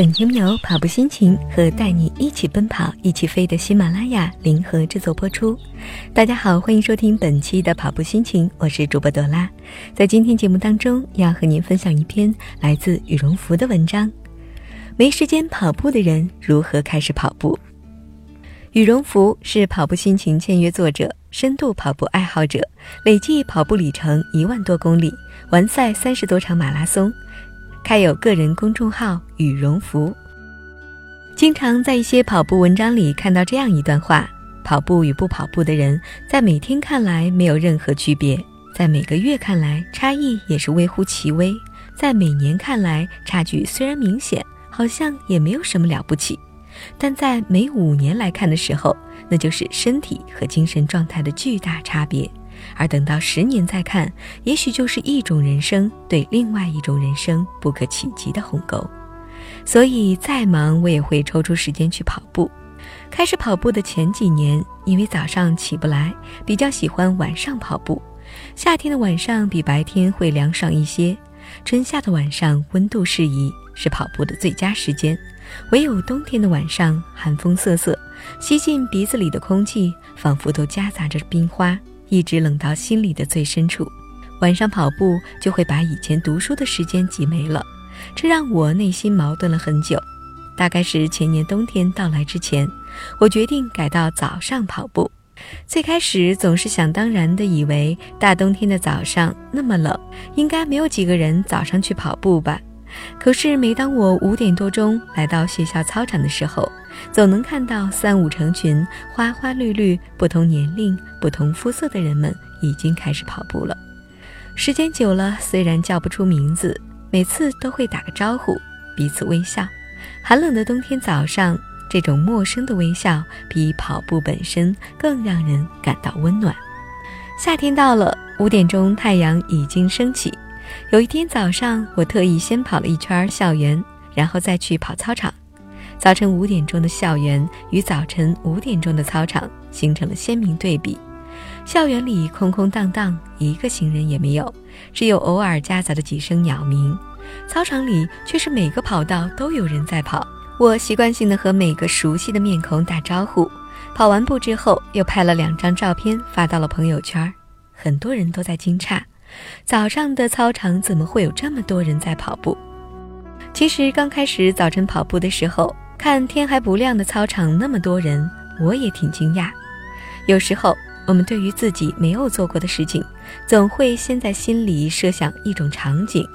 本节目由跑步心情和带你一起奔跑、一起飞的喜马拉雅联合制作播出。大家好，欢迎收听本期的跑步心情，我是主播朵拉。在今天节目当中，要和您分享一篇来自羽绒服的文章：没时间跑步的人如何开始跑步？羽绒服是跑步心情签约作者，深度跑步爱好者，累计跑步里程一万多公里，完赛三十多场马拉松。开有个人公众号“羽绒服”，经常在一些跑步文章里看到这样一段话：跑步与不跑步的人，在每天看来没有任何区别，在每个月看来差异也是微乎其微，在每年看来差距虽然明显，好像也没有什么了不起，但在每五年来看的时候，那就是身体和精神状态的巨大差别。而等到十年再看，也许就是一种人生对另外一种人生不可企及的鸿沟。所以再忙，我也会抽出时间去跑步。开始跑步的前几年，因为早上起不来，比较喜欢晚上跑步。夏天的晚上比白天会凉爽一些，春夏的晚上温度适宜，是跑步的最佳时间。唯有冬天的晚上，寒风瑟瑟，吸进鼻子里的空气仿佛都夹杂着冰花。一直冷到心里的最深处，晚上跑步就会把以前读书的时间挤没了，这让我内心矛盾了很久。大概是前年冬天到来之前，我决定改到早上跑步。最开始总是想当然的以为，大冬天的早上那么冷，应该没有几个人早上去跑步吧。可是每当我五点多钟来到学校操场的时候，总能看到三五成群、花花绿绿、不同年龄、不同肤色的人们已经开始跑步了。时间久了，虽然叫不出名字，每次都会打个招呼，彼此微笑。寒冷的冬天早上，这种陌生的微笑比跑步本身更让人感到温暖。夏天到了，五点钟太阳已经升起。有一天早上，我特意先跑了一圈校园，然后再去跑操场。早晨五点钟的校园与早晨五点钟的操场形成了鲜明对比。校园里空空荡荡，一个行人也没有，只有偶尔夹杂的几声鸟鸣。操场里却是每个跑道都有人在跑。我习惯性的和每个熟悉的面孔打招呼。跑完步之后，又拍了两张照片发到了朋友圈，很多人都在惊诧：早上的操场怎么会有这么多人在跑步？其实刚开始早晨跑步的时候。看天还不亮的操场那么多人，我也挺惊讶。有时候我们对于自己没有做过的事情，总会先在心里设想一种场景，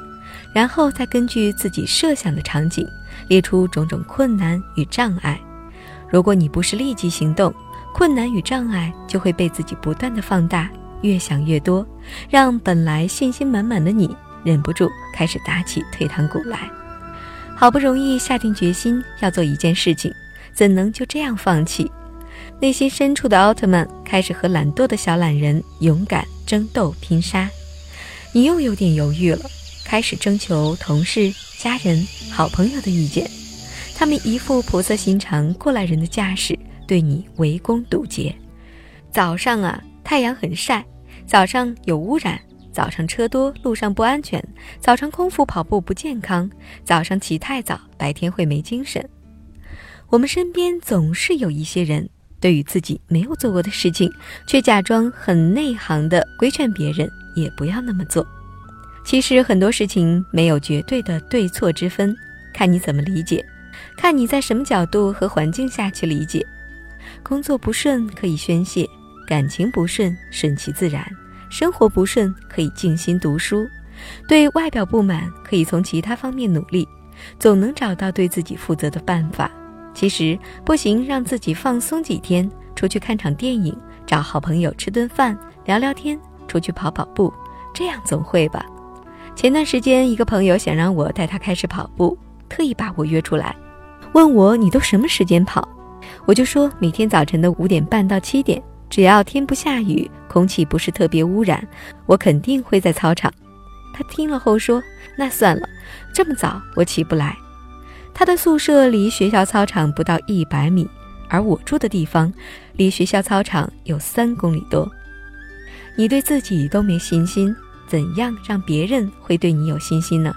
然后再根据自己设想的场景列出种种困难与障碍。如果你不是立即行动，困难与障碍就会被自己不断的放大，越想越多，让本来信心满满的你忍不住开始打起退堂鼓来。好不容易下定决心要做一件事情，怎能就这样放弃？内心深处的奥特曼开始和懒惰的小懒人勇敢争斗拼杀。你又有点犹豫了，开始征求同事、家人、好朋友的意见。他们一副菩萨心肠、过来人的架势，对你围攻堵截。早上啊，太阳很晒；早上有污染。早上车多，路上不安全；早上空腹跑步不健康；早上起太早，白天会没精神。我们身边总是有一些人，对于自己没有做过的事情，却假装很内行的规劝别人也不要那么做。其实很多事情没有绝对的对错之分，看你怎么理解，看你在什么角度和环境下去理解。工作不顺可以宣泄，感情不顺顺其自然。生活不顺可以静心读书，对外表不满可以从其他方面努力，总能找到对自己负责的办法。其实不行，让自己放松几天，出去看场电影，找好朋友吃顿饭，聊聊天，出去跑跑步，这样总会吧。前段时间，一个朋友想让我带他开始跑步，特意把我约出来，问我你都什么时间跑？我就说每天早晨的五点半到七点。只要天不下雨，空气不是特别污染，我肯定会在操场。他听了后说：“那算了，这么早我起不来。”他的宿舍离学校操场不到一百米，而我住的地方离学校操场有三公里多。你对自己都没信心，怎样让别人会对你有信心呢？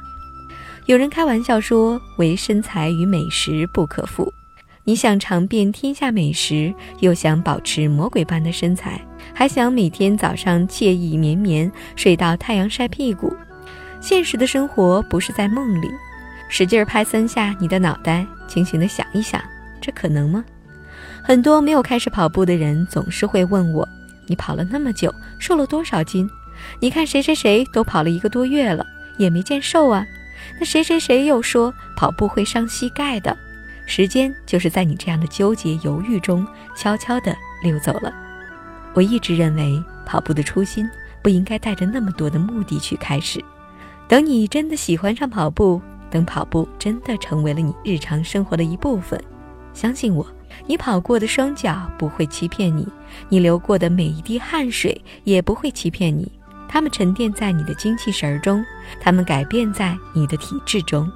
有人开玩笑说：“唯身材与美食不可负。”你想尝遍天下美食，又想保持魔鬼般的身材，还想每天早上惬意绵绵睡到太阳晒屁股。现实的生活不是在梦里，使劲拍三下你的脑袋，清醒的想一想，这可能吗？很多没有开始跑步的人总是会问我：“你跑了那么久，瘦了多少斤？你看谁谁谁都跑了一个多月了，也没见瘦啊。那谁谁谁又说跑步会伤膝盖的。”时间就是在你这样的纠结犹豫中悄悄地溜走了。我一直认为，跑步的初心不应该带着那么多的目的去开始。等你真的喜欢上跑步，等跑步真的成为了你日常生活的一部分，相信我，你跑过的双脚不会欺骗你，你流过的每一滴汗水也不会欺骗你。它们沉淀在你的精气神中，它们改变在你的体质中。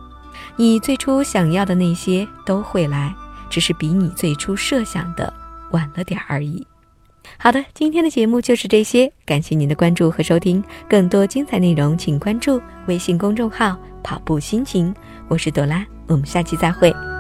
你最初想要的那些都会来，只是比你最初设想的晚了点而已。好的，今天的节目就是这些，感谢您的关注和收听。更多精彩内容，请关注微信公众号“跑步心情”。我是朵拉，我们下期再会。